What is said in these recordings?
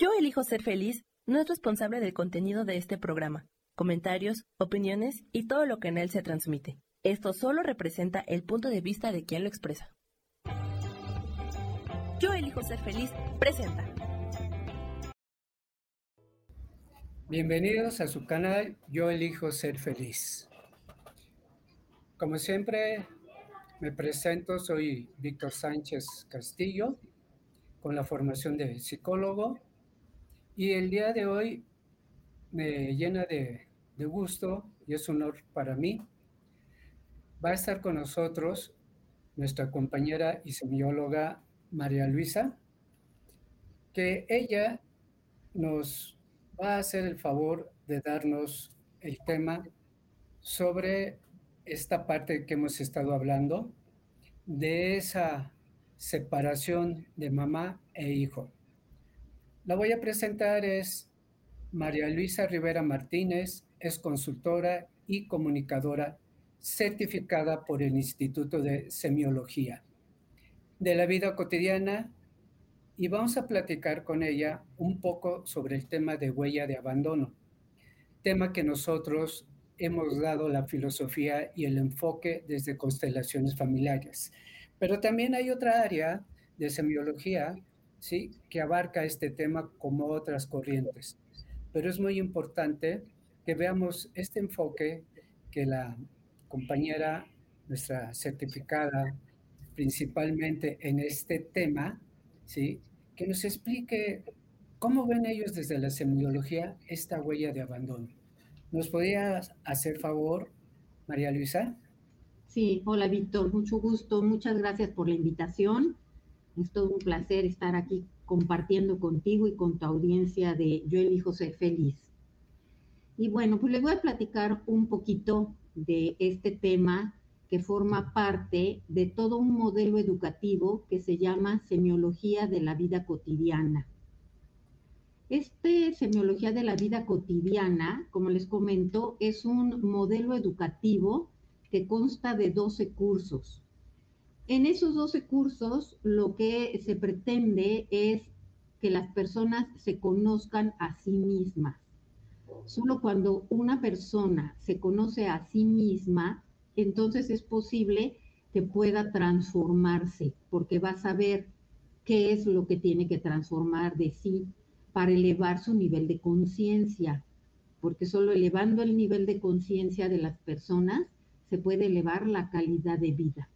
Yo elijo ser feliz no es responsable del contenido de este programa, comentarios, opiniones y todo lo que en él se transmite. Esto solo representa el punto de vista de quien lo expresa. Yo elijo ser feliz presenta. Bienvenidos a su canal Yo elijo ser feliz. Como siempre, me presento, soy Víctor Sánchez Castillo, con la formación de psicólogo, y el día de hoy me llena de, gusto y es un honor para mí. Va a estar con nosotros nuestra compañera y semióloga María Luisa, que ella nos va a hacer el favor de darnos el tema sobre esta parte que hemos estado hablando, de esa separación de mamá e hijo. La voy a presentar, es María Luisa Rivera Martínez, es consultora y comunicadora certificada por el Instituto de Semiología de la vida cotidiana y vamos a platicar con ella un poco sobre el tema de huella de abandono, tema que nosotros hemos dado la filosofía y el enfoque desde constelaciones familiares. Pero también hay otra área de semiología ¿sí? que abarca este tema como otras corrientes. Pero es muy importante que veamos este enfoque que la compañera, nuestra certificada, principalmente en este tema, ¿sí? que nos explique cómo ven ellos desde la semiología esta huella de abandono. ¿Nos podrías hacer favor, María Luisa? Sí, hola Víctor, mucho gusto, muchas gracias por la invitación. Es todo un placer estar aquí compartiendo contigo y con tu audiencia de Yo elijo ser feliz. Y bueno, pues les voy a platicar un poquito de este tema que forma parte de todo un modelo educativo que se llama semiología de la vida cotidiana. Este semiología de la vida cotidiana, como les comento, es un modelo educativo que consta de 12 cursos. En esos 12 cursos lo que se pretende es que las personas se conozcan a sí mismas. Solo cuando una persona se conoce a sí misma, entonces es posible que pueda transformarse, porque va a saber qué es lo que tiene que transformar de sí para elevar su nivel de conciencia, porque solo elevando el nivel de conciencia de las personas se puede elevar la calidad de vida.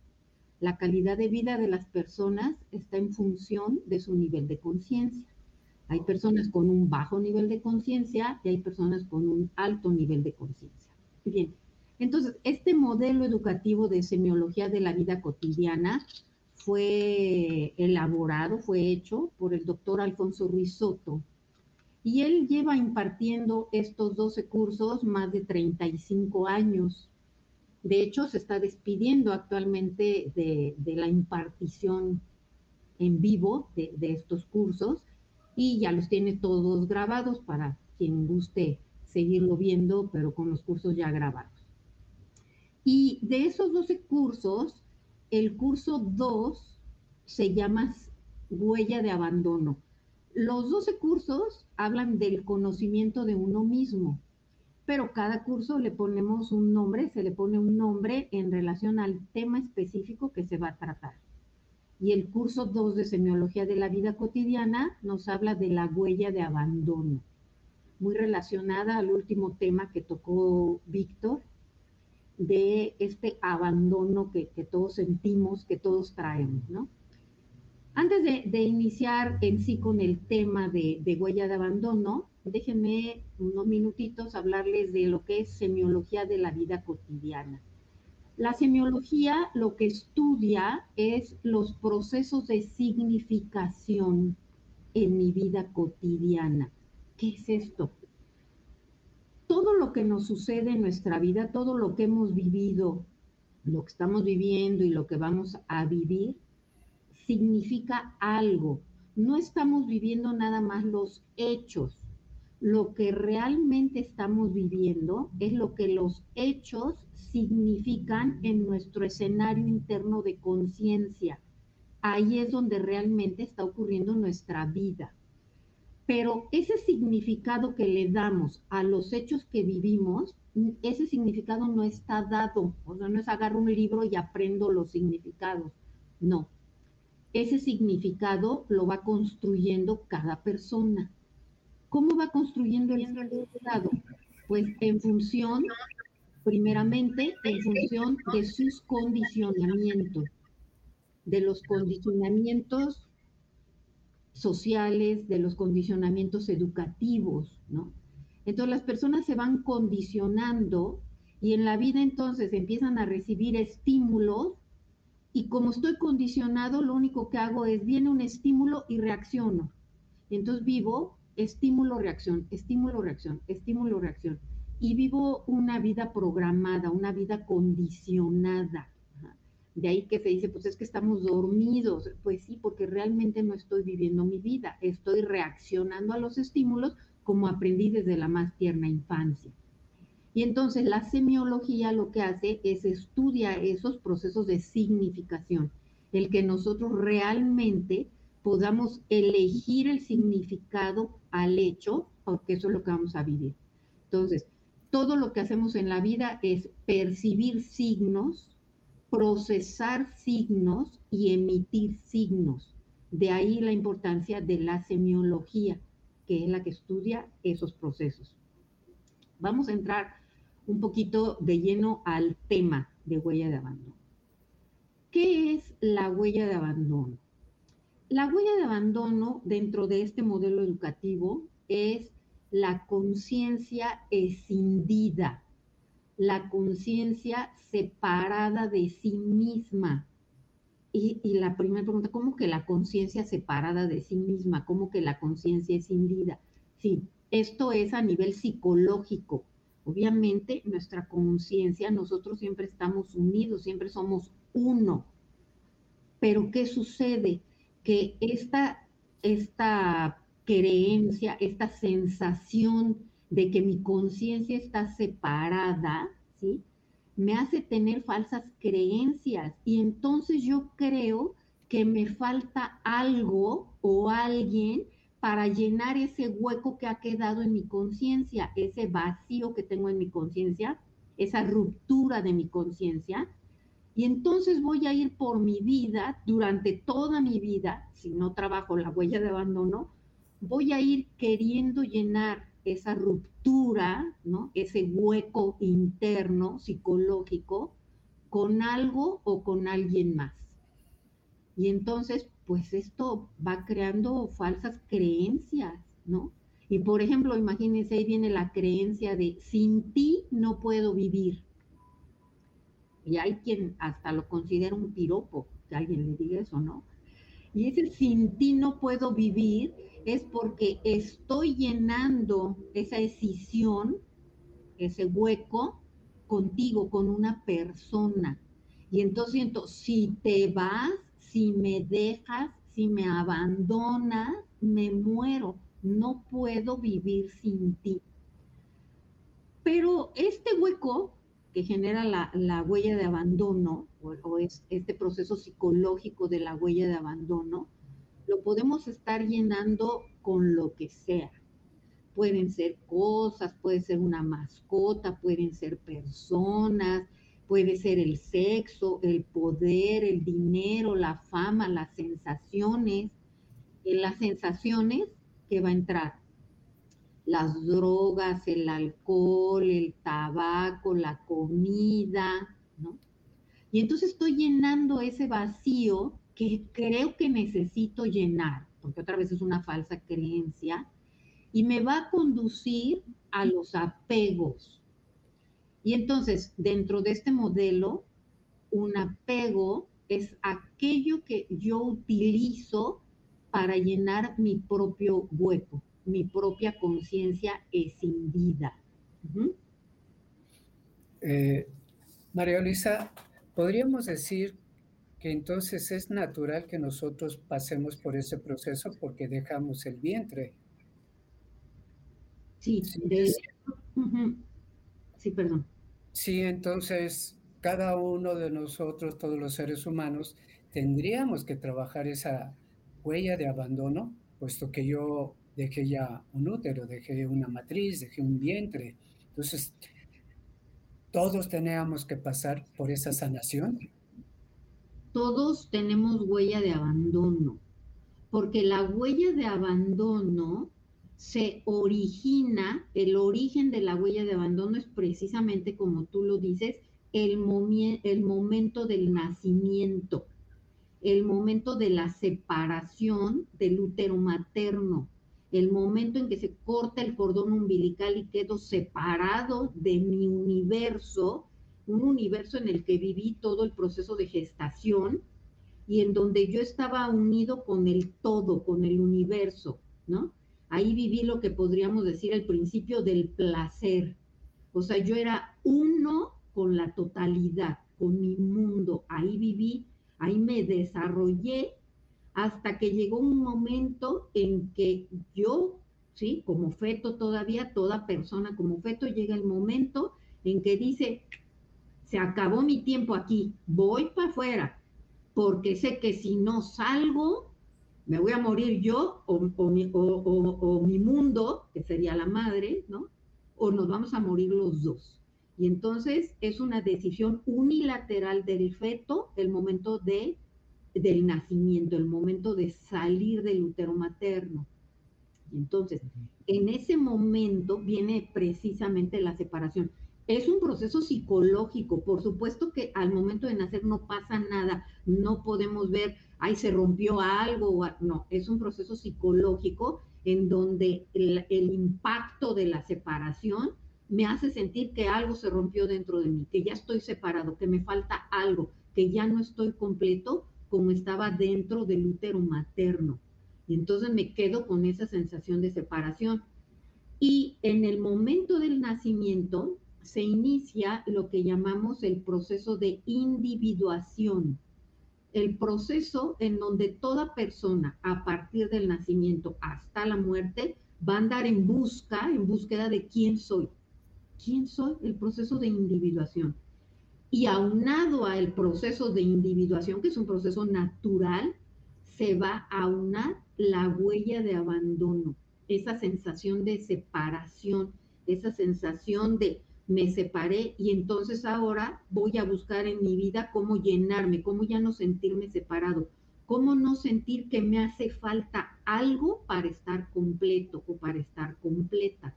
La calidad de vida de las personas está en función de su nivel de conciencia. Hay personas con un bajo nivel de conciencia y hay personas con un alto nivel de conciencia. Bien, entonces, este modelo educativo de semiología de la vida cotidiana fue elaborado, fue hecho por el doctor Alfonso Ruiz Soto. Y él lleva impartiendo estos 12 cursos más de 35 años. De hecho, se está despidiendo actualmente de, la impartición en vivo de, de estos cursos y ya los tiene todos grabados para quien guste seguirlo viendo, pero con los cursos ya grabados. Y de esos 12 cursos, el curso 2 se llama Huella de Abandono. Los 12 cursos hablan del conocimiento de uno mismo, pero cada curso le ponemos un nombre, se le pone un nombre en relación al tema específico que se va a tratar. Y el curso 2 de Semiología de la Vida Cotidiana nos habla de la huella de abandono, muy relacionada al último tema que tocó Víctor, de este abandono que, todos sentimos, que todos traemos, ¿no? Antes de, iniciar en sí con el tema de, de, huella de abandono, déjenme unos minutitos hablarles de lo que es semiología de la vida cotidiana. La semiología lo que estudia es los procesos de significación en mi vida cotidiana. ¿Qué es esto? todo lo que nos sucede en nuestra vida, todo lo que hemos vivido, lo que estamos viviendo y lo que vamos a vivir, significa algo. No estamos viviendo nada más los hechos. Lo que realmente estamos viviendo es lo que los hechos significan en nuestro escenario interno de conciencia. Ahí es donde realmente está ocurriendo nuestra vida. pero ese significado que le damos a los hechos que vivimos, ese significado no está dado, o sea, no es agarro un libro y aprendo los significados, no. Ese significado lo va construyendo cada persona. ¿Cómo va construyendo el significado? Pues en función, primeramente, en función de sus condicionamientos, de los condicionamientos sociales, de los condicionamientos educativos, ¿no? Entonces las personas se van condicionando y en la vida entonces empiezan a recibir estímulos y como estoy condicionado, lo único que hago es, viene un estímulo y reacciono. Entonces vivo estímulo, reacción, estímulo, reacción, estímulo, reacción. Y vivo una vida programada, una vida condicionada. De ahí que se dice, pues es que estamos dormidos. Pues sí, porque realmente no estoy viviendo mi vida, estoy reaccionando a los estímulos como aprendí desde la más tierna infancia. Y entonces la semiología lo que hace es estudia esos procesos de significación, el que nosotros realmente podamos elegir el significado al hecho, porque eso es lo que vamos a vivir. Entonces, todo lo que hacemos en la vida es percibir signos, procesar signos y emitir signos. De ahí la importancia de la semiología, que es la que estudia esos procesos. Vamos a entrar un poquito de lleno al tema de huella de abandono. ¿Qué es la huella de abandono? La huella de abandono dentro de este modelo educativo es la conciencia escindida, la conciencia separada de sí misma. Y, la primera pregunta, ¿cómo que la conciencia separada de sí misma? ¿Cómo que la conciencia escindida? Sí, esto es a nivel psicológico. Obviamente, nuestra conciencia, nosotros siempre estamos unidos, siempre somos uno. Pero ¿qué sucede? Que esta, esta creencia, esta sensación de que mi conciencia está separada, ¿sí? Me hace tener falsas creencias y entonces yo creo que me falta algo o alguien para llenar ese hueco que ha quedado en mi conciencia, ese vacío que tengo en mi conciencia, esa ruptura de mi conciencia. Y entonces voy a ir por mi vida, durante toda mi vida, si no trabajo la huella de abandono, voy a ir queriendo llenar esa ruptura, ¿no? ese hueco interno, psicológico, con algo o con alguien más. Y entonces pues esto va creando falsas creencias, ¿no? Y por ejemplo, imagínense, ahí viene la creencia de sin ti no puedo vivir. Y hay quien hasta lo considera un piropo, que alguien le diga eso, ¿no? Y ese sin ti no puedo vivir es porque estoy llenando esa decisión, ese hueco, contigo, con una persona. Y entonces siento, si te vas, si me dejas, si me abandonas, me muero, no puedo vivir sin ti. Pero este hueco que genera la, huella de abandono, o, es este proceso psicológico de la huella de abandono, lo podemos estar llenando con lo que sea. Pueden ser cosas, puede ser una mascota, pueden ser personas, Puede ser el sexo, el poder, el dinero, la fama, las sensaciones. En las sensaciones que va a entrar las drogas, el alcohol, el tabaco, la comida, ¿no? Y entonces estoy llenando ese vacío que creo que necesito llenar, porque otra vez es una falsa creencia, y me va a conducir a los apegos, y entonces, dentro de este modelo, un apego es aquello que yo utilizo para llenar mi propio hueco, mi propia conciencia escindida. Eh, María Luisa, ¿podríamos decir que entonces es natural que nosotros pasemos por ese proceso porque dejamos el vientre? Sí, sí, perdón. Sí, entonces cada uno de nosotros, todos los seres humanos, tendríamos que trabajar esa huella de abandono, puesto que yo dejé ya un útero, dejé una matriz, dejé un vientre. Entonces, todos teníamos que pasar por esa sanación. Todos tenemos huella de abandono, porque la huella de abandono se origina, el origen de la huella de abandono es precisamente como tú lo dices, el, el momento del nacimiento, el momento de la separación del útero materno, el momento en que se corta el cordón umbilical y quedo separado de mi universo, un universo en el que viví todo el proceso de gestación y en donde yo estaba unido con el todo, con el universo, ¿no? Ahí viví lo que podríamos decir el principio del placer. O sea, yo era uno con la totalidad, con mi mundo. Ahí viví, ahí me desarrollé hasta que llegó un momento en que yo, sí, como feto todavía, toda persona como feto, llega el momento en que dice, se acabó mi tiempo aquí, voy para afuera, porque sé que si no salgo, me voy a morir yo o, mi, o, mi, mundo, que sería la madre, ¿no? O nos vamos a morir los dos. Y entonces es una decisión unilateral del feto el momento de del nacimiento, el momento de salir del útero materno. Y entonces, en ese momento viene precisamente la separación. Es un proceso psicológico, por supuesto que al momento de nacer no pasa nada, no podemos ver, ay, se rompió algo, no, es un proceso psicológico en donde el, el impacto de la separación me hace sentir que algo se rompió dentro de mí, que ya estoy separado, que me falta algo, que ya no estoy completo como estaba dentro del útero materno. Y entonces me quedo con esa sensación de separación. Y en el momento del nacimiento se inicia lo que llamamos el proceso de individuación. El proceso en donde toda persona a partir del nacimiento hasta la muerte va a andar en busca, en búsqueda de quién soy. ¿Quién soy? El proceso de individuación y aunado al proceso de individuación, que es un proceso natural, se va a aunar la huella de abandono, esa sensación de separación, esa sensación de me separé y entonces ahora voy a buscar en mi vida cómo llenarme, cómo ya no sentirme separado, cómo no sentir que me hace falta algo para estar completo o para estar completa.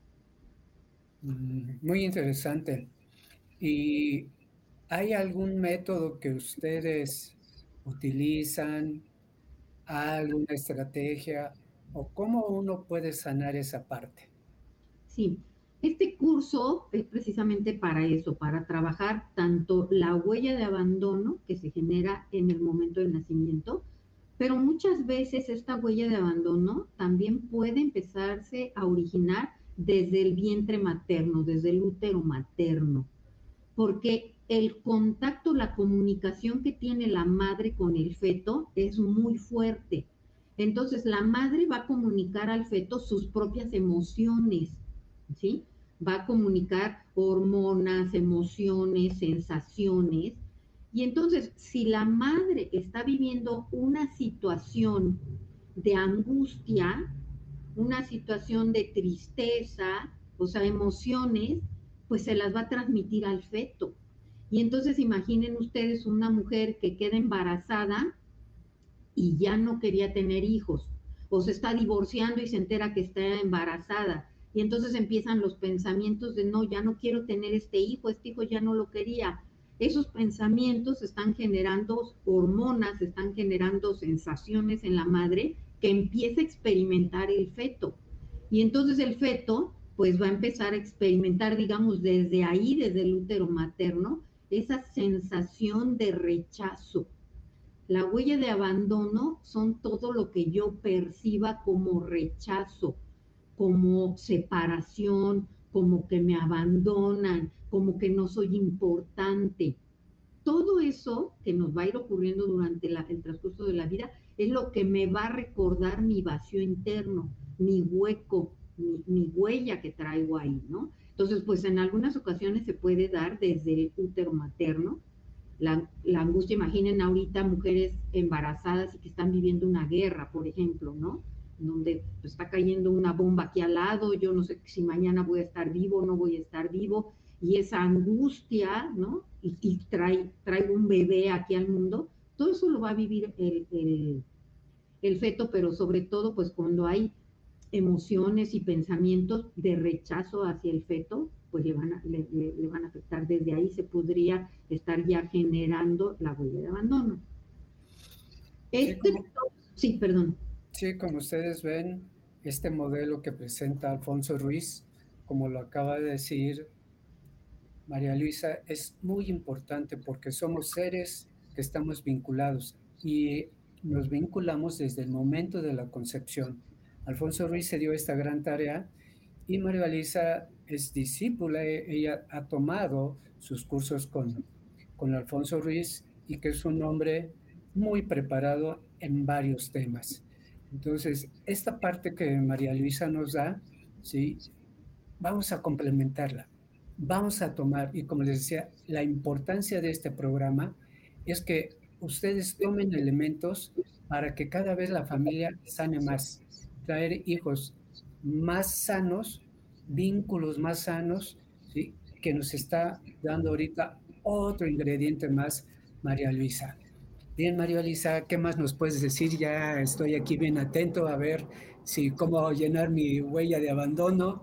Mm, muy interesante. Y ¿Hay algún método que ustedes utilizan, alguna estrategia o cómo uno puede sanar esa parte? Sí, este curso es precisamente para eso, para trabajar tanto la huella de abandono que se genera en el momento del nacimiento, pero muchas veces esta huella de abandono también puede empezarse a originar desde el vientre materno, desde el útero materno, porque el contacto, la comunicación que tiene la madre con el feto es muy fuerte. Entonces la madre va a comunicar al feto sus propias emociones, ¿sí? Va a comunicar hormonas, emociones, sensaciones. Y entonces, si la madre está viviendo una situación de angustia, una situación de tristeza, o sea, emociones, pues se las va a transmitir al feto. Y entonces imaginen ustedes una mujer que queda embarazada y ya no quería tener hijos, o se está divorciando y se entera que está embarazada. Y entonces empiezan los pensamientos de, no, ya no quiero tener este hijo, este hijo ya no lo quería. Esos pensamientos están generando hormonas, están generando sensaciones en la madre que empieza a experimentar el feto. Y entonces el feto pues va a empezar a experimentar, digamos, desde ahí, desde el útero materno, esa sensación de rechazo. La huella de abandono son todo lo que yo perciba como rechazo, como separación, como que me abandonan, como que no soy importante. Todo eso que nos va a ir ocurriendo durante el transcurso de la vida es lo que me va a recordar mi vacío interno, mi hueco, mi, mi huella que traigo ahí, ¿no? Entonces, pues en algunas ocasiones se puede dar desde el útero materno. La, angustia, imaginen ahorita mujeres embarazadas y que están viviendo una guerra, por ejemplo, ¿no? Donde está cayendo una bomba aquí al lado, yo no sé si mañana voy a estar vivo o no voy a estar vivo, y esa angustia, ¿no? Y, trae, traigo un bebé aquí al mundo, todo eso lo va a vivir el, el feto, pero sobre todo, pues cuando hay emociones y pensamientos de rechazo hacia el feto, pues le van, a, le, van a afectar. Desde ahí se podría estar ya generando la huella de abandono. Este, sí, perdón. Sí, como ustedes ven, este modelo que presenta Alfonso Ruiz, como lo acaba de decir María Luisa, es muy importante porque somos seres que estamos vinculados y nos vinculamos desde el momento de la concepción. Alfonso Ruiz se dio esta gran tarea y María Luisa es discípula, ella ha tomado sus cursos con, con Alfonso Ruiz y que es un hombre muy preparado en varios temas. Entonces, esta parte que María Luisa nos da, ¿sí? vamos a complementarla, vamos a tomar, y como les decía, la importancia de este programa es que ustedes tomen elementos para que cada vez la familia sane más, traer hijos más sanos vínculos más sanos, ¿sí? que nos está dando ahorita otro ingrediente más, María Luisa. Bien, María Luisa, ¿qué más nos puedes decir? Ya estoy aquí bien atento a ver si cómo llenar mi huella de abandono.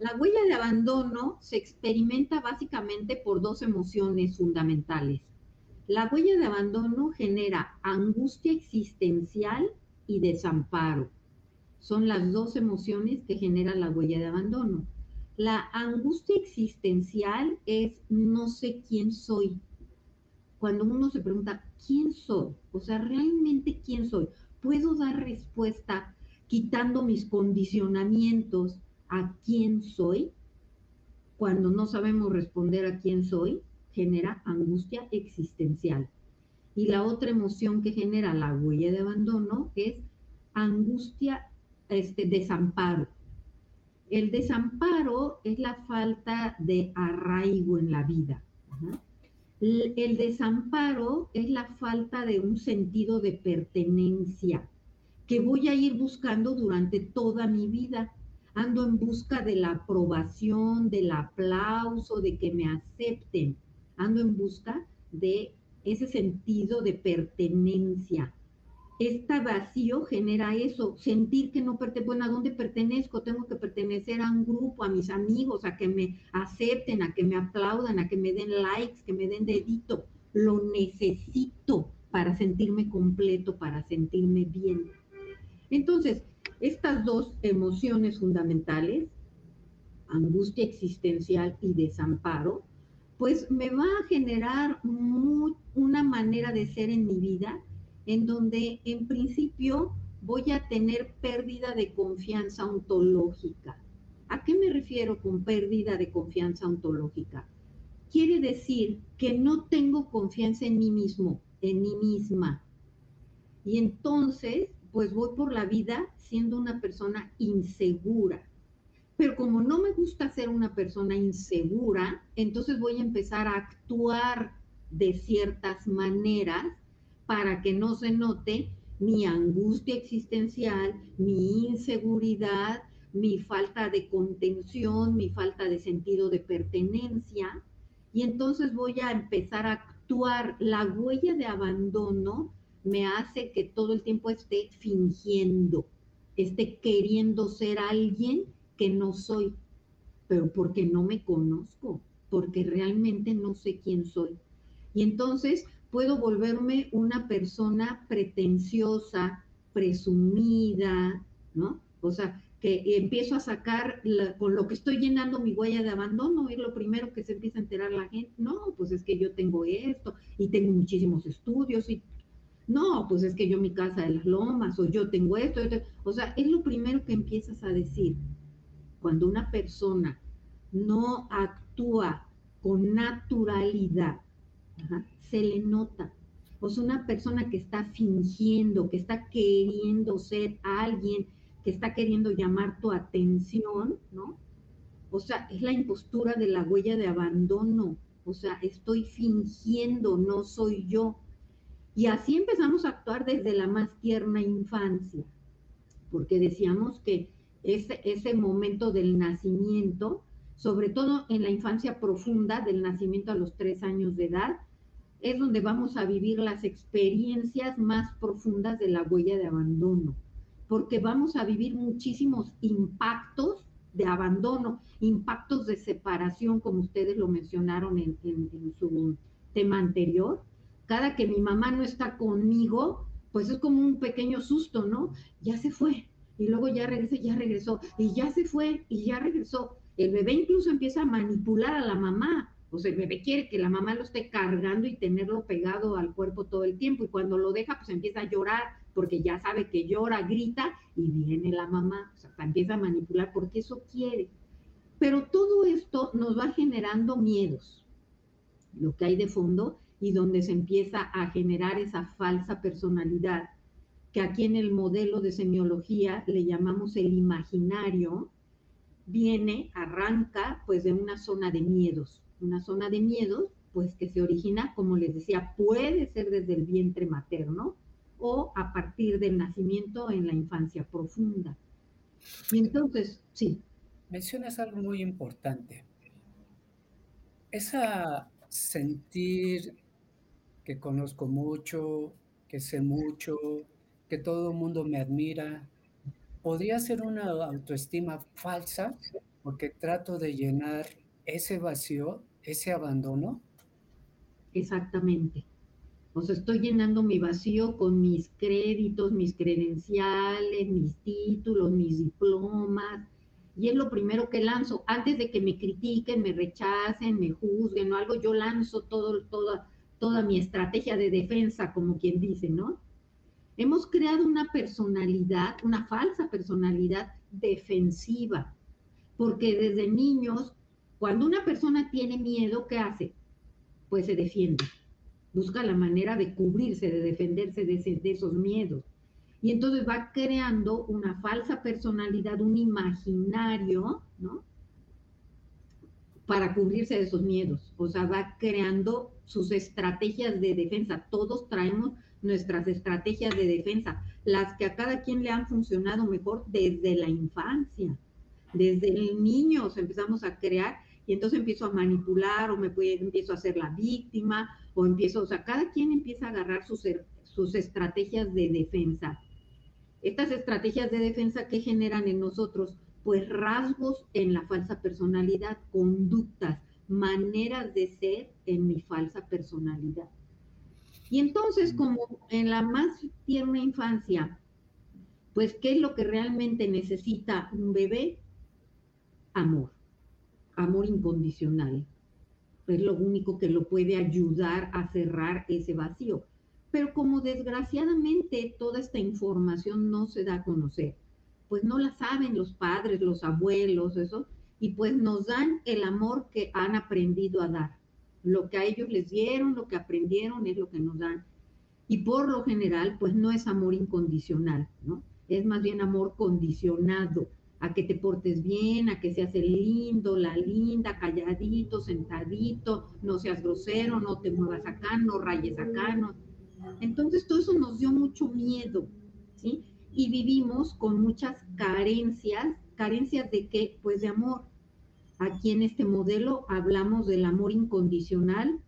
La huella de abandono se experimenta básicamente por dos emociones fundamentales. La huella de abandono genera angustia existencial y desamparo son las dos emociones que generan la huella de abandono. La angustia existencial es no sé quién soy. Cuando uno se pregunta, ¿quién soy? O sea, realmente quién soy. ¿Puedo dar respuesta quitando mis condicionamientos a quién soy? Cuando no sabemos responder a quién soy, genera angustia existencial. Y la otra emoción que genera la huella de abandono es angustia este desamparo. El desamparo es la falta de arraigo en la vida. El desamparo es la falta de un sentido de pertenencia que voy a ir buscando durante toda mi vida. Ando en busca de la aprobación, del aplauso, de que me acepten. Ando en busca de ese sentido de pertenencia este vacío genera eso, sentir que no pertenezco, bueno, ¿a dónde pertenezco? Tengo que pertenecer a un grupo, a mis amigos, a que me acepten, a que me aplaudan, a que me den likes, que me den dedito. Lo necesito para sentirme completo, para sentirme bien. Entonces, estas dos emociones fundamentales, angustia existencial y desamparo, pues me va a generar una manera de ser en mi vida en donde en principio voy a tener pérdida de confianza ontológica. ¿A qué me refiero con pérdida de confianza ontológica? Quiere decir que no tengo confianza en mí mismo, en mí misma. Y entonces, pues voy por la vida siendo una persona insegura. Pero como no me gusta ser una persona insegura, entonces voy a empezar a actuar de ciertas maneras para que no se note mi angustia existencial, mi inseguridad, mi falta de contención, mi falta de sentido de pertenencia. Y entonces voy a empezar a actuar. La huella de abandono me hace que todo el tiempo esté fingiendo, esté queriendo ser alguien que no soy, pero porque no me conozco, porque realmente no sé quién soy. Y entonces puedo volverme una persona pretenciosa, presumida, ¿no? O sea, que empiezo a sacar con lo que estoy llenando mi huella de abandono, es lo primero que se empieza a enterar la gente, no, pues es que yo tengo esto y tengo muchísimos estudios y no, pues es que yo mi casa de las lomas o yo tengo esto, o sea, es lo primero que empiezas a decir. Cuando una persona no actúa con naturalidad, se le nota. Sea, una persona que está fingiendo, que está queriendo ser alguien, que está queriendo llamar tu atención, ¿no? O sea, es la impostura de la huella de abandono. O sea, estoy fingiendo, no soy yo. Y así empezamos a actuar desde la más tierna infancia, porque decíamos que ese momento del nacimiento, sobre todo en la infancia profunda, del nacimiento a los tres años de edad, es donde vamos a vivir las experiencias más profundas de la huella de abandono, porque vamos a vivir muchísimos impactos de abandono, impactos de separación, como ustedes lo mencionaron en, su tema anterior. Cada que mi mamá no está conmigo, pues es como un pequeño susto, ¿no? Ya se fue, y luego ya regresó, ya regresó, y ya se fue, y ya regresó. El bebé incluso empieza a manipular a la mamá, o sea, el bebé quiere que la mamá lo esté cargando y tenerlo pegado al cuerpo todo el tiempo, y cuando lo deja, pues empieza a llorar, porque ya sabe que llora, grita, y viene la mamá, o sea, empieza a manipular porque eso quiere. Pero todo esto nos va generando miedos, lo que hay de fondo, y donde se empieza a generar esa falsa personalidad, que aquí en el modelo de semiología le llamamos el imaginario, viene, arranca pues de una zona de miedos, una zona de miedos pues que se origina, como les decía, puede ser desde el vientre materno o a partir del nacimiento en la infancia profunda. Y entonces, sí. Mencionas algo muy importante. Esa sentir que conozco mucho, que sé mucho, que todo el mundo me admira, podría ser una autoestima falsa porque trato de llenar ese vacío, ese abandono. Exactamente. O sea, estoy llenando mi vacío con mis créditos, mis credenciales, mis títulos, mis diplomas. Y es lo primero que lanzo. Antes de que me critiquen, me rechacen, me juzguen o algo, yo lanzo todo, toda, toda mi estrategia de defensa, como quien dice, ¿no? Hemos creado una personalidad, una falsa personalidad defensiva, porque desde niños, cuando una persona tiene miedo, ¿qué hace? Pues se defiende busca la manera de cubrirse, de defenderse de, esos miedos. Y entonces va creando una falsa personalidad, un imaginario, ¿no? Para cubrirse de esos miedos. O sea, va creando sus estrategias de defensa. Todos traemos nuestras estrategias de defensa, las que a cada quien le han funcionado mejor desde la infancia. Desde el niño empezamos a crear y entonces empiezo a manipular o me empiezo a hacer la víctima o empiezo, o sea, cada quien empieza a agarrar sus, sus estrategias de defensa. Estas estrategias de defensa que generan en nosotros, pues rasgos en la falsa personalidad, conductas, maneras de ser en mi falsa personalidad. Y entonces, como en la más tierna infancia, pues, ¿qué es lo que realmente necesita un bebé? Amor amor incondicional. Es lo único que lo puede ayudar a cerrar ese vacío. Pero como desgraciadamente toda esta información no se da a conocer, pues no la saben los padres, los abuelos, eso, y pues nos dan el amor que han aprendido a dar. Lo que a ellos les dieron, lo que aprendieron es lo que nos dan. Y por lo general, pues no es amor incondicional, ¿no? Es más bien amor condicionado a que te portes bien, a que seas el lindo, la linda, calladito, sentadito, no seas grosero, no te muevas acá, no rayes acá, no. Entonces todo eso nos dio mucho miedo, ¿sí? Y vivimos con muchas carencias, carencias de qué? Pues de amor. Aquí en este modelo hablamos del amor incondicional,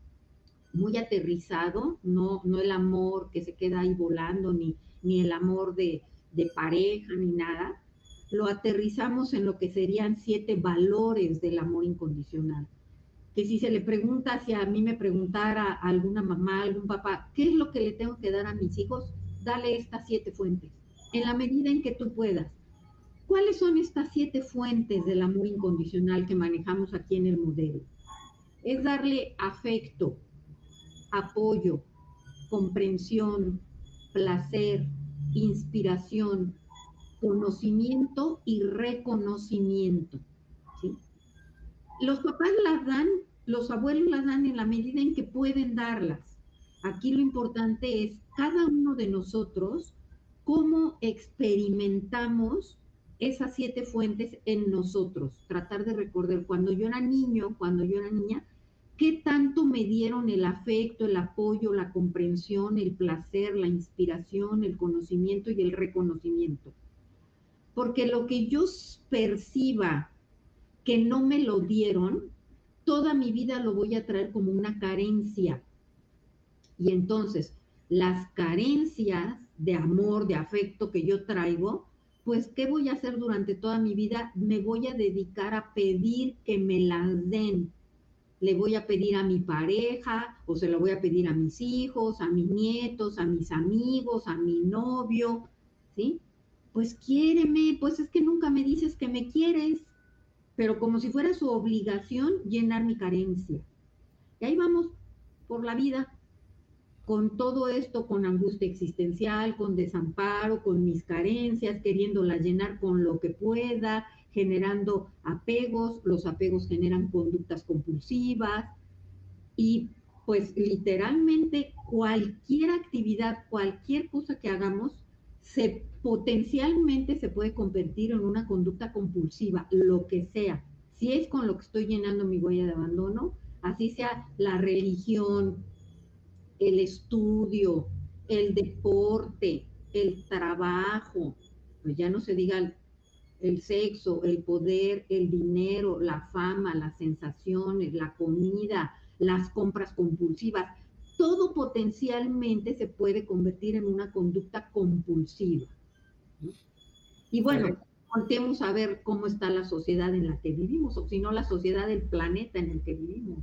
muy aterrizado, no, no el amor que se queda ahí volando, ni, ni el amor de, de pareja, ni nada, lo aterrizamos en lo que serían siete valores del amor incondicional. Que si se le pregunta, si a mí me preguntara a alguna mamá, algún papá, ¿qué es lo que le tengo que dar a mis hijos? Dale estas siete fuentes, en la medida en que tú puedas. ¿Cuáles son estas siete fuentes del amor incondicional que manejamos aquí en el modelo? Es darle afecto, apoyo, comprensión, placer, inspiración, conocimiento y reconocimiento. Los papás las dan, los abuelos las dan en la medida en que pueden darlas. Aquí lo importante es cada uno de nosotros, cómo experimentamos esas siete fuentes en nosotros. Tratar de recordar cuando yo era niño, cuando yo era niña, ¿Qué tanto me dieron el afecto, el apoyo, la comprensión, el placer, la inspiración, el conocimiento y el reconocimiento? Porque lo que yo perciba que no me lo dieron, toda mi vida lo voy a traer como una carencia. Y entonces, las carencias de amor, de afecto que yo traigo, pues, ¿qué voy a hacer durante toda mi vida? Me voy a dedicar a pedir que me las den le voy a pedir a mi pareja o se lo voy a pedir a mis hijos, a mis nietos, a mis amigos, a mi novio, ¿sí? Pues quiéreme, pues es que nunca me dices que me quieres, pero como si fuera su obligación llenar mi carencia. Y ahí vamos por la vida, con todo esto, con angustia existencial, con desamparo, con mis carencias, queriéndolas llenar con lo que pueda, generando apegos, los apegos generan conductas compulsivas y pues literalmente cualquier actividad, cualquier cosa que hagamos, se potencialmente se puede convertir en una conducta compulsiva, lo que sea. Si es con lo que estoy llenando mi huella de abandono, así sea la religión, el estudio, el deporte, el trabajo, pues ya no se diga el sexo, el poder, el dinero, la fama, las sensaciones, la comida, las compras compulsivas, todo potencialmente se puede convertir en una conducta compulsiva. Y bueno, contemos a ver cómo está la sociedad en la que vivimos, o si no la sociedad del planeta en el que vivimos.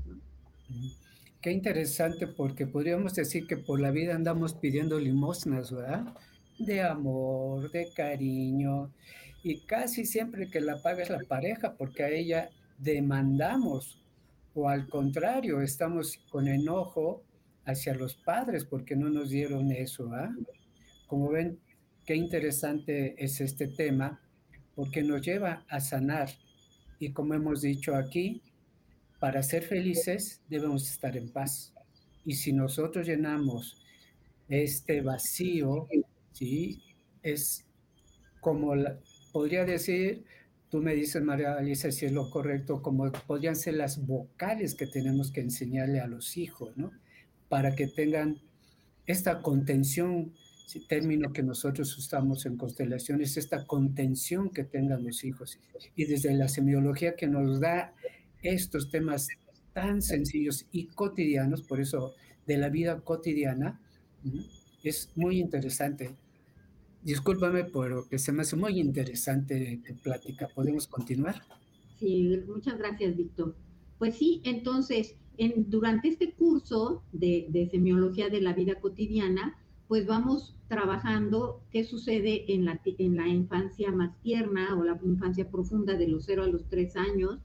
Qué interesante, porque podríamos decir que por la vida andamos pidiendo limosnas, ¿verdad? De amor, de cariño, y casi siempre que la paga es la pareja porque a ella demandamos o al contrario, estamos con enojo hacia los padres porque no nos dieron eso. ¿ah? Como ven, qué interesante es este tema porque nos lleva a sanar y como hemos dicho aquí, para ser felices debemos estar en paz. Y si nosotros llenamos este vacío, ¿sí? es como podría decir, tú me dices, María Alicia, si es lo correcto, como podrían ser las vocales que tenemos que enseñarle a los hijos, ¿no? Para que tengan esta contención, término que nosotros usamos en constelaciones, esta contención que tengan los hijos. Y desde la semiología que nos da estos temas tan sencillos y cotidianos, por eso de la vida cotidiana, es muy interesante. Discúlpame, pero que se me hace muy interesante tu plática. ¿Podemos continuar? Sí, muchas gracias, Víctor. Pues sí, entonces, en, durante este curso de, de, semiología de la vida cotidiana, pues vamos trabajando qué sucede en la, en la infancia más tierna o la infancia profunda de los 0 a los 3 años,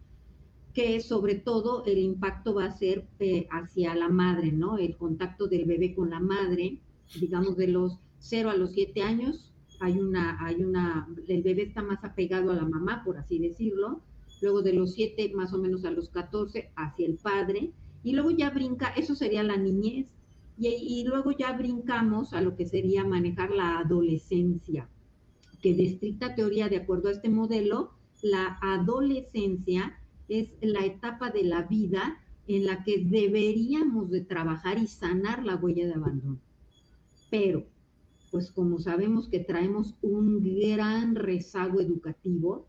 que sobre todo el impacto va a ser eh, hacia la madre, ¿no? El contacto del bebé con la madre, digamos de los 0 a los 7 años, hay una, hay una, el bebé está más apegado a la mamá, por así decirlo, luego de los 7 más o menos a los 14 hacia el padre, y luego ya brinca, eso sería la niñez, y, y luego ya brincamos a lo que sería manejar la adolescencia, que de estricta teoría, de acuerdo a este modelo, la adolescencia es la etapa de la vida en la que deberíamos de trabajar y sanar la huella de abandono. Pero pues como sabemos que traemos un gran rezago educativo,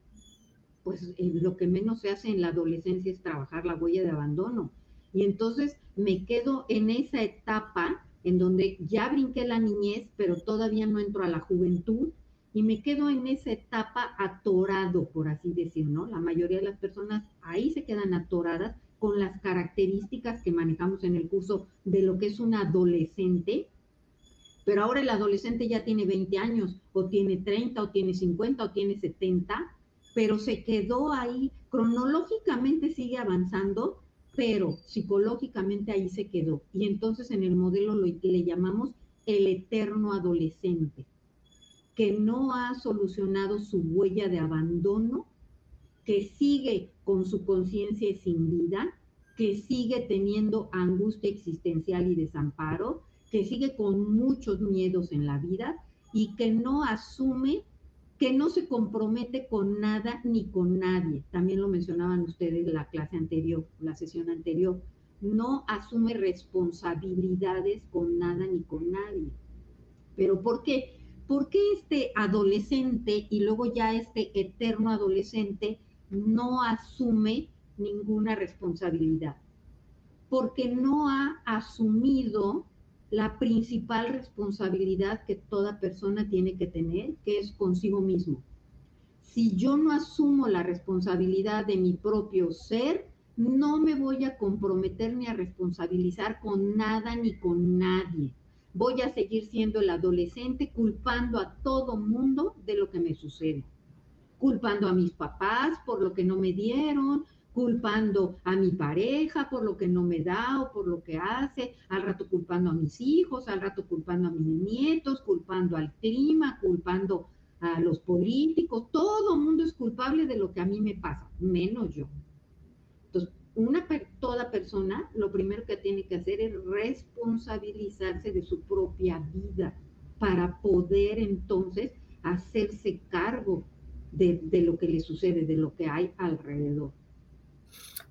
pues eh, lo que menos se hace en la adolescencia es trabajar la huella de abandono. Y entonces me quedo en esa etapa en donde ya brinqué la niñez, pero todavía no entro a la juventud y me quedo en esa etapa atorado, por así decirlo, ¿no? La mayoría de las personas ahí se quedan atoradas con las características que manejamos en el curso de lo que es un adolescente, pero ahora el adolescente ya tiene 20 años, o tiene 30, o tiene 50, o tiene 70, pero se quedó ahí, cronológicamente sigue avanzando, pero psicológicamente ahí se quedó. Y entonces en el modelo lo, le llamamos el eterno adolescente, que no ha solucionado su huella de abandono, que sigue con su conciencia sin vida, que sigue teniendo angustia existencial y desamparo, que sigue con muchos miedos en la vida y que no asume, que no se compromete con nada ni con nadie. También lo mencionaban ustedes en la clase anterior, la sesión anterior. no asume responsabilidades con nada ni con nadie. ¿Pero por qué? ¿Por qué este adolescente y luego ya este eterno adolescente no asume ninguna responsabilidad? Porque no ha asumido la principal responsabilidad que toda persona tiene que tener, que es consigo mismo. Si yo no asumo la responsabilidad de mi propio ser, no me voy a comprometer ni a responsabilizar con nada ni con nadie. Voy a seguir siendo el adolescente culpando a todo mundo de lo que me sucede. Culpando a mis papás por lo que no me dieron, culpando a mi pareja por lo que no me da o por lo que hace, al rato culpando a mis hijos, al rato culpando a mis nietos, culpando al clima, culpando a los políticos, todo mundo es culpable de lo que a mí me pasa, menos yo. Una toda persona lo primero que tiene que hacer es responsabilizarse de su propia vida para poder entonces hacerse cargo de, de lo que le sucede, de lo que hay alrededor.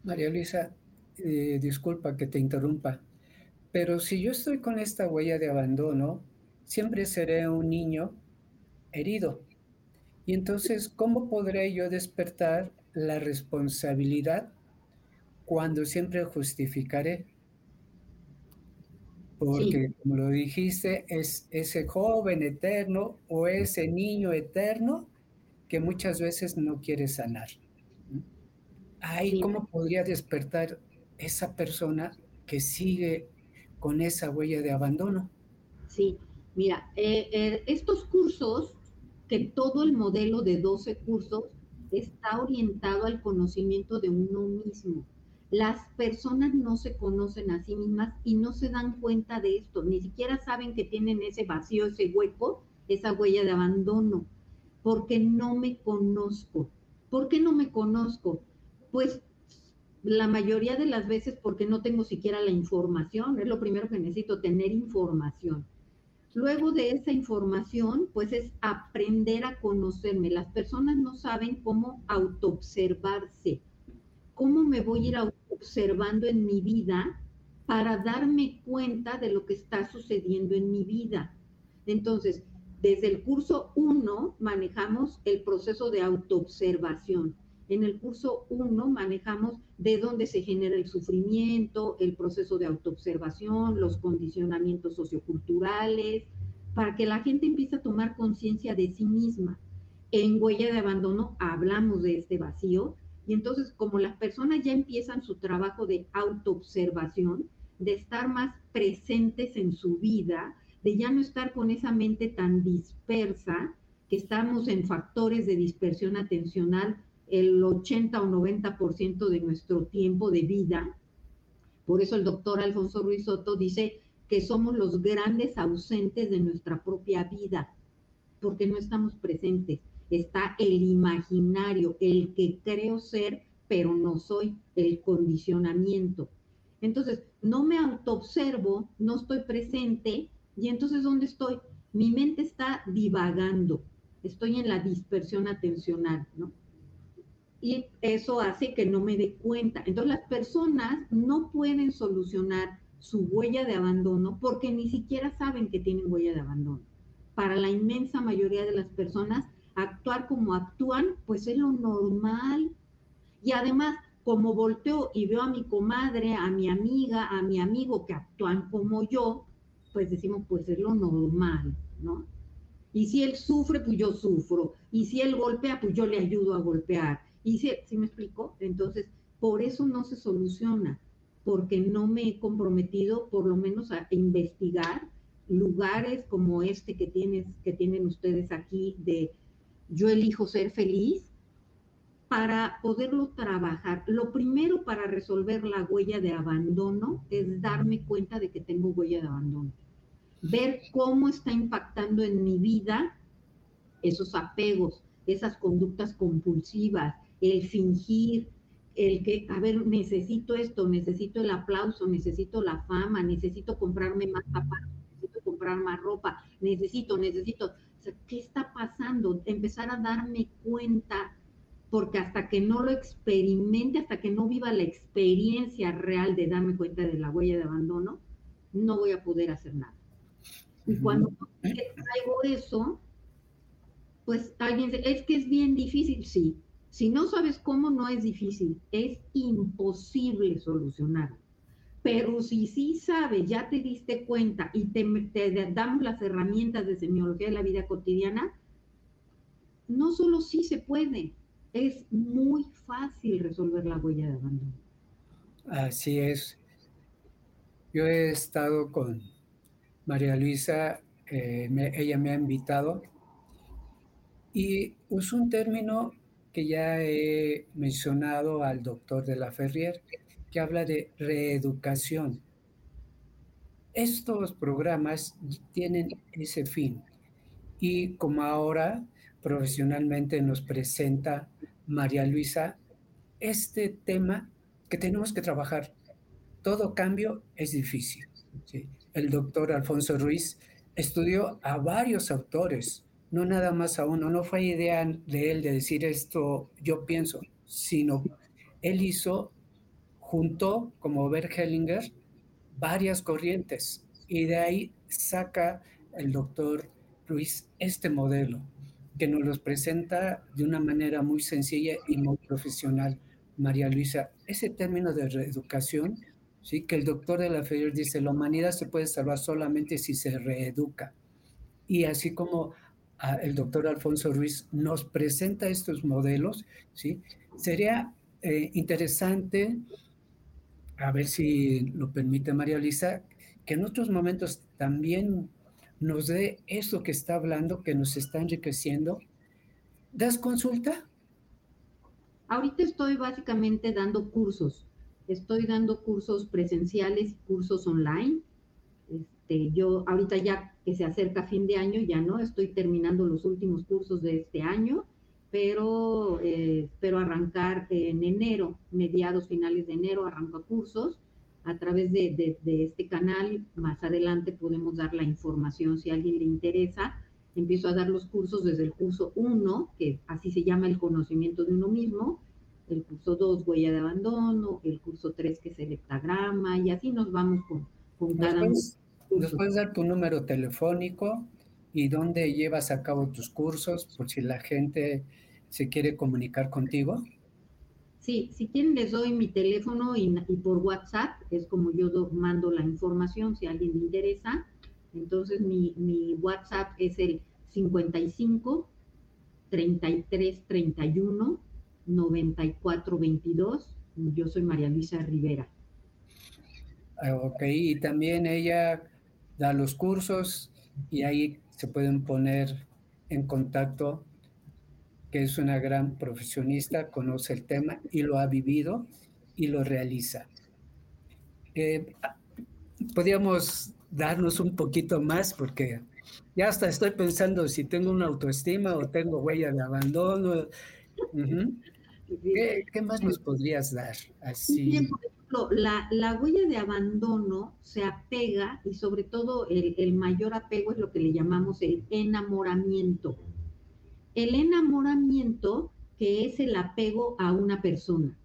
María Luisa, eh, disculpa que te interrumpa, pero si yo estoy con esta huella de abandono, siempre seré un niño herido. Y entonces, ¿cómo podré yo despertar la responsabilidad cuando siempre justificaré? Porque, como lo dijiste, es ese joven eterno o ese niño eterno que muchas veces no quiere sanar. Ay, ¿cómo podría despertar esa persona que sigue con esa huella de abandono? Sí, mira, eh, eh, estos cursos, que todo el modelo de 12 cursos está orientado al conocimiento de uno mismo. Las personas no se conocen a sí mismas y no se dan cuenta de esto, ni siquiera saben que tienen ese vacío, ese hueco, esa huella de abandono, porque no me conozco. ¿Por qué no me conozco? Pues la mayoría de las veces porque no tengo siquiera la información, es lo primero que necesito, tener información. Luego de esa información, pues es aprender a conocerme. Las personas no saben cómo autoobservarse. ¿Cómo me voy a ir observando en mi vida para darme cuenta de lo que está sucediendo en mi vida? Entonces, desde el curso 1 manejamos el proceso de autoobservación en el curso 1 manejamos de dónde se genera el sufrimiento, el proceso de autoobservación, los condicionamientos socioculturales, para que la gente empiece a tomar conciencia de sí misma. En Huella de Abandono hablamos de este vacío y entonces como las personas ya empiezan su trabajo de autoobservación, de estar más presentes en su vida, de ya no estar con esa mente tan dispersa, que estamos en factores de dispersión atencional el 80 o 90% de nuestro tiempo de vida. Por eso el doctor Alfonso Ruiz Soto dice que somos los grandes ausentes de nuestra propia vida, porque no estamos presentes. Está el imaginario, el que creo ser, pero no soy, el condicionamiento. Entonces, no me autoobservo, no estoy presente, y entonces, ¿dónde estoy? Mi mente está divagando, estoy en la dispersión atencional, ¿no? y eso hace que no me dé cuenta. Entonces las personas no pueden solucionar su huella de abandono porque ni siquiera saben que tienen huella de abandono. Para la inmensa mayoría de las personas, actuar como actúan, pues es lo normal. Y además, como volteo y veo a mi comadre, a mi amiga, a mi amigo que actúan como yo, pues decimos, pues es lo normal, ¿no? Y si él sufre, pues yo sufro. Y si él golpea, pues yo le ayudo a golpear. Y si, me explico, entonces por eso no se soluciona, porque no me he comprometido por lo menos a investigar lugares como este que, tienes, que tienen ustedes aquí de yo elijo ser feliz para poderlo trabajar. Lo primero para resolver la huella de abandono es darme cuenta de que tengo huella de abandono. Ver cómo está impactando en mi vida esos apegos, esas conductas compulsivas, el fingir, el que, a ver, necesito esto, necesito el aplauso, necesito la fama, necesito comprarme más zapatos, necesito comprar más ropa, necesito, necesito. ¿Qué está pasando? Empezar a darme cuenta porque hasta que no lo experimente, hasta que no viva la experiencia real de darme cuenta de la huella de abandono, no voy a poder hacer nada. Y cuando traigo eso, pues alguien dice, es que es bien difícil, sí. Si no sabes cómo, no es difícil, es imposible solucionarlo. Pero si sí sabes, ya te diste cuenta y te, te damos las herramientas de semiología de la vida cotidiana, no solo sí se puede, es muy fácil resolver la huella de abandono. Así es. Yo he estado con María Luisa, eh, ella me ha invitado y uso un término que ya he mencionado al doctor de la Ferrier, que habla de reeducación. Estos programas tienen ese fin y como ahora profesionalmente nos presenta María Luisa este tema que tenemos que trabajar. Todo cambio es difícil. El doctor Alfonso Ruiz estudió a varios autores, no nada más a uno. No fue idea de él de decir esto, yo pienso, sino él hizo, junto, como Bert Hellinger, varias corrientes y de ahí saca el doctor Ruiz este modelo que nos los presenta de una manera muy sencilla y muy profesional. María Luisa, ese término de reeducación, ¿sí? que el doctor de la Ferrer dice, la humanidad se puede salvar solamente si se reeduca. Y así como ah, el doctor Alfonso Ruiz nos presenta estos modelos, ¿sí? sería eh, interesante, a ver si lo permite María Luisa, que en otros momentos también nos dé eso que está hablando, que nos está enriqueciendo. ¿Das consulta? Ahorita estoy básicamente dando cursos. Estoy dando cursos presenciales y cursos online. Este, yo ahorita ya que se acerca fin de año, ya no, estoy terminando los últimos cursos de este año, pero eh, espero arrancar en enero, mediados finales de enero, arranco cursos. A través de, este canal. Más adelante podemos dar la información si a alguien le interesa. Empiezo a dar los cursos desde el curso 1, que así se llama el conocimiento de uno mismo, el curso 2, huella de abandono, el curso 3, que es el heptagrama, y así nos vamos con, con cada ¿Nos puedes dar tu número telefónico y dónde llevas a cabo tus cursos por si la gente se quiere comunicar contigo? Sí, si quieren les doy mi teléfono y, por WhatsApp, es como yo mando la información si a alguien le interesa. Entonces mi, WhatsApp es el 55 33 31 94 22. Yo soy María Luisa Rivera. Ah, ok, y también ella da los cursos y ahí se pueden poner en contacto que es una gran profesionista, conoce el tema y lo ha vivido y lo realiza. Eh, podríamos darnos un poquito más porque ya hasta estoy pensando si tengo una autoestima o tengo huella de abandono. ¿Qué, más nos podrías dar? Así. Ejemplo, la, la, huella de abandono se apega y sobre todo el, el mayor apego es lo que le llamamos el enamoramiento el enamoramiento, que es el apego a una persona.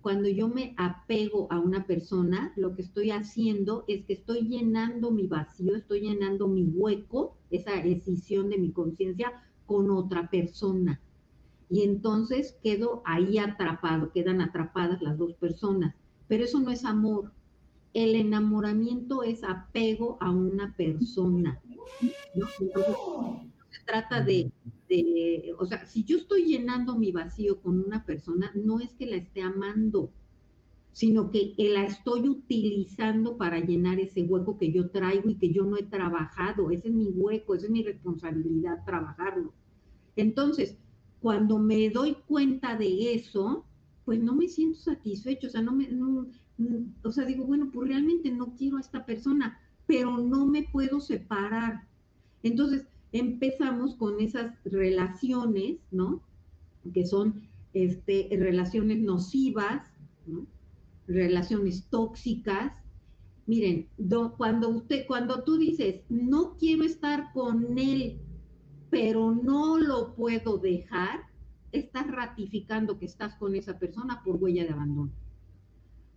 Cuando yo me apego a una persona, lo que estoy haciendo es que estoy llenando mi vacío, estoy llenando mi hueco, esa decisión de mi conciencia, con otra persona. Y entonces quedo ahí atrapado, quedan atrapadas las dos personas. Pero eso no es amor. El enamoramiento es apego a una persona. ¿no? se trata de, o sea, si yo estoy llenando mi vacío con una persona, no es que la esté amando, sino que la estoy utilizando para llenar ese hueco que yo traigo y que yo no he trabajado. Ese es mi hueco, esa es mi responsabilidad, trabajarlo. Entonces, cuando me doy cuenta de eso, pues no me siento satisfecho, o sea, no me, o sea, digo, bueno, pues realmente no quiero a esta persona, pero no me puedo separar. Entonces, empezamos con esas relaciones, ¿no? Que son este, relaciones nocivas, ¿no? relaciones tóxicas. Miren, cuando, usted, cuando tú dices, no quiero estar con él, pero no lo puedo dejar, estás ratificando que estás con esa persona por huella de abandono.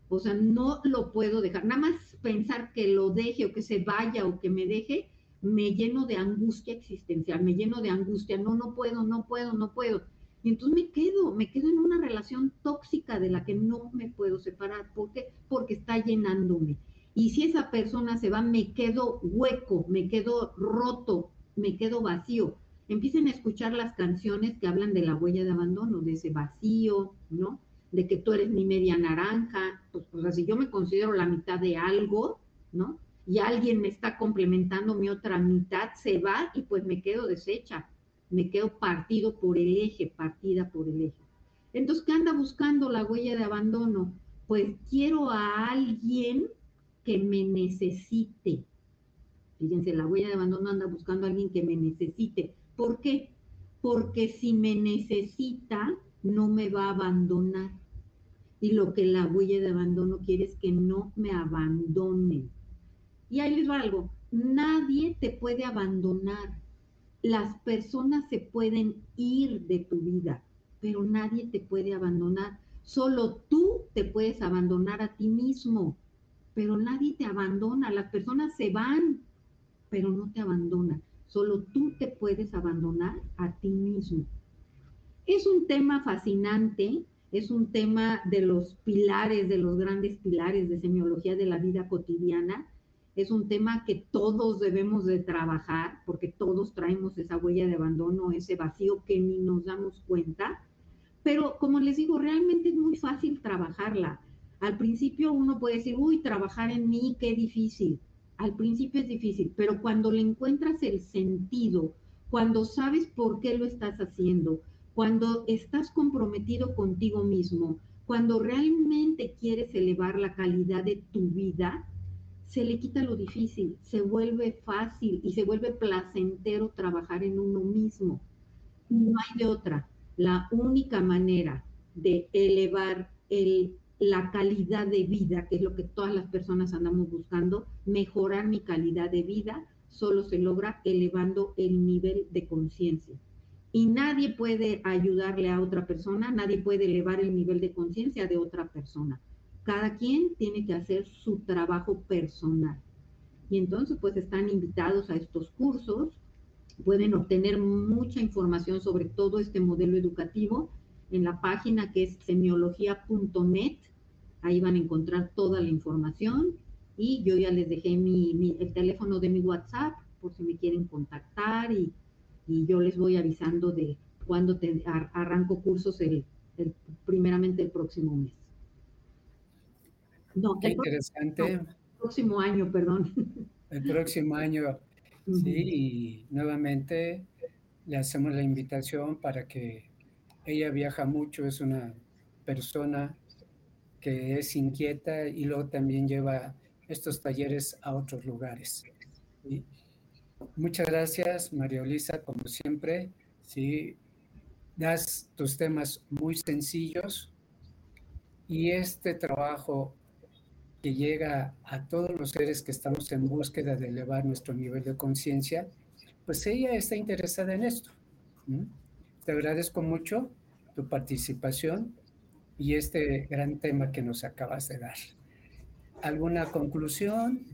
O sea, no lo puedo dejar. Nada más pensar que lo deje o que se vaya o que me deje, me lleno de angustia existencial, me lleno de angustia. No, no puedo, no puedo, no puedo. Y entonces me quedo, me quedo en una relación tóxica de la que no me puedo separar. ¿Por qué? Porque está llenándome. Y si esa persona se va, me quedo hueco, me quedo roto, me quedo vacío. Empiecen a escuchar las canciones que hablan de la huella de abandono, de ese vacío, ¿no? De que tú eres mi media naranja. Pues, pues si yo me considero la mitad de algo, ¿no? Y alguien me está complementando mi otra mitad, se va y pues me quedo deshecha me quedo partido por el eje, partida por el eje. Entonces, ¿qué anda buscando la huella de abandono? Pues quiero a alguien que me necesite. Fíjense, la huella de abandono anda buscando a alguien que me necesite. ¿Por qué? Porque si me necesita, no me va a abandonar. Y lo que la huella de abandono quiere es que no me abandonen. Y ahí les va algo. Nadie te puede abandonar las personas se pueden ir de tu vida, pero nadie te puede abandonar. Solo tú te puedes abandonar a ti mismo, pero nadie te abandona. Las personas se van, pero no te abandonan. Solo tú te puedes abandonar a ti mismo. Es un tema fascinante, es un tema de los pilares, de los grandes pilares de semiología de la vida cotidiana es un tema que todos debemos de trabajar porque todos traemos esa huella de abandono, ese vacío que ni nos damos cuenta. Pero como les digo, realmente es muy fácil trabajarla. Al principio uno puede decir, uy, trabajar en mí, qué difícil. Al principio es difícil, pero cuando le encuentras el sentido, cuando sabes por qué lo estás haciendo, cuando estás comprometido contigo mismo, cuando realmente quieres elevar la calidad de tu vida, se le quita lo difícil, se vuelve fácil y se vuelve placentero trabajar en uno mismo. No hay de otra. La única manera de elevar el, la calidad de vida, que es lo que todas las personas andamos buscando, mejorar mi calidad de vida, solo se logra elevando el nivel de conciencia. Y nadie puede ayudarle a otra persona, nadie puede elevar el nivel de conciencia de otra persona cada quien tiene que hacer su trabajo personal. Y entonces pues están invitados a estos cursos, pueden obtener mucha información sobre todo este modelo educativo en la página que es semiología.net, ahí van a encontrar toda la información y yo ya les dejé mi, el teléfono de mi WhatsApp por si me quieren contactar y, yo les voy avisando de cuándo arranco cursos el, primeramente el próximo mes. No, Qué interesante. el próximo año, perdón. El próximo año, sí, y nuevamente le hacemos la invitación para que ella viaja mucho, es una persona que es inquieta y luego también lleva estos talleres a otros lugares. Muchas gracias, María Elisa, como siempre. Sí, das tus temas muy sencillos y este trabajo que llega a todos los seres que estamos en búsqueda de elevar nuestro nivel de conciencia, pues ella está interesada en esto. Te agradezco mucho tu participación y este gran tema que nos acabas de dar. ¿Alguna conclusión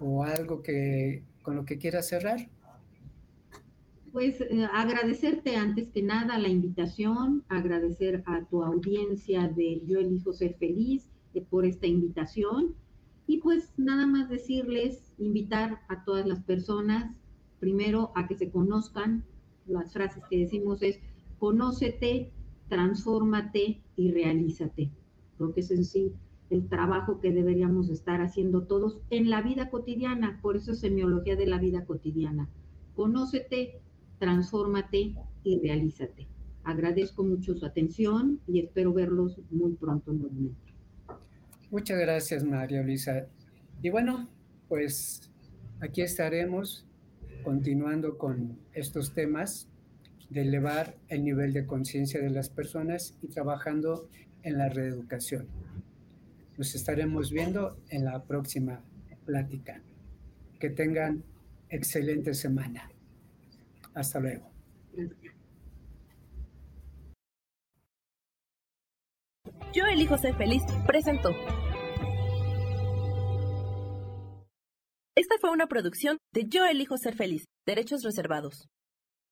o algo que con lo que quieras cerrar? Pues eh, agradecerte antes que nada la invitación, agradecer a tu audiencia de Yo elijo ser feliz por esta invitación. Y pues nada más decirles, invitar a todas las personas, primero a que se conozcan, las frases que decimos es, conócete, transfórmate y realízate. Creo que es en sí el trabajo que deberíamos estar haciendo todos en la vida cotidiana, por eso es semiología de la vida cotidiana. Conócete, transfórmate y realízate. Agradezco mucho su atención y espero verlos muy pronto nuevamente. Muchas gracias, María Luisa. Y bueno, pues aquí estaremos continuando con estos temas de elevar el nivel de conciencia de las personas y trabajando en la reeducación. Nos estaremos viendo en la próxima plática. Que tengan excelente semana. Hasta luego. Yo elijo ser feliz presentó. Esta fue una producción de Yo elijo ser feliz, derechos reservados.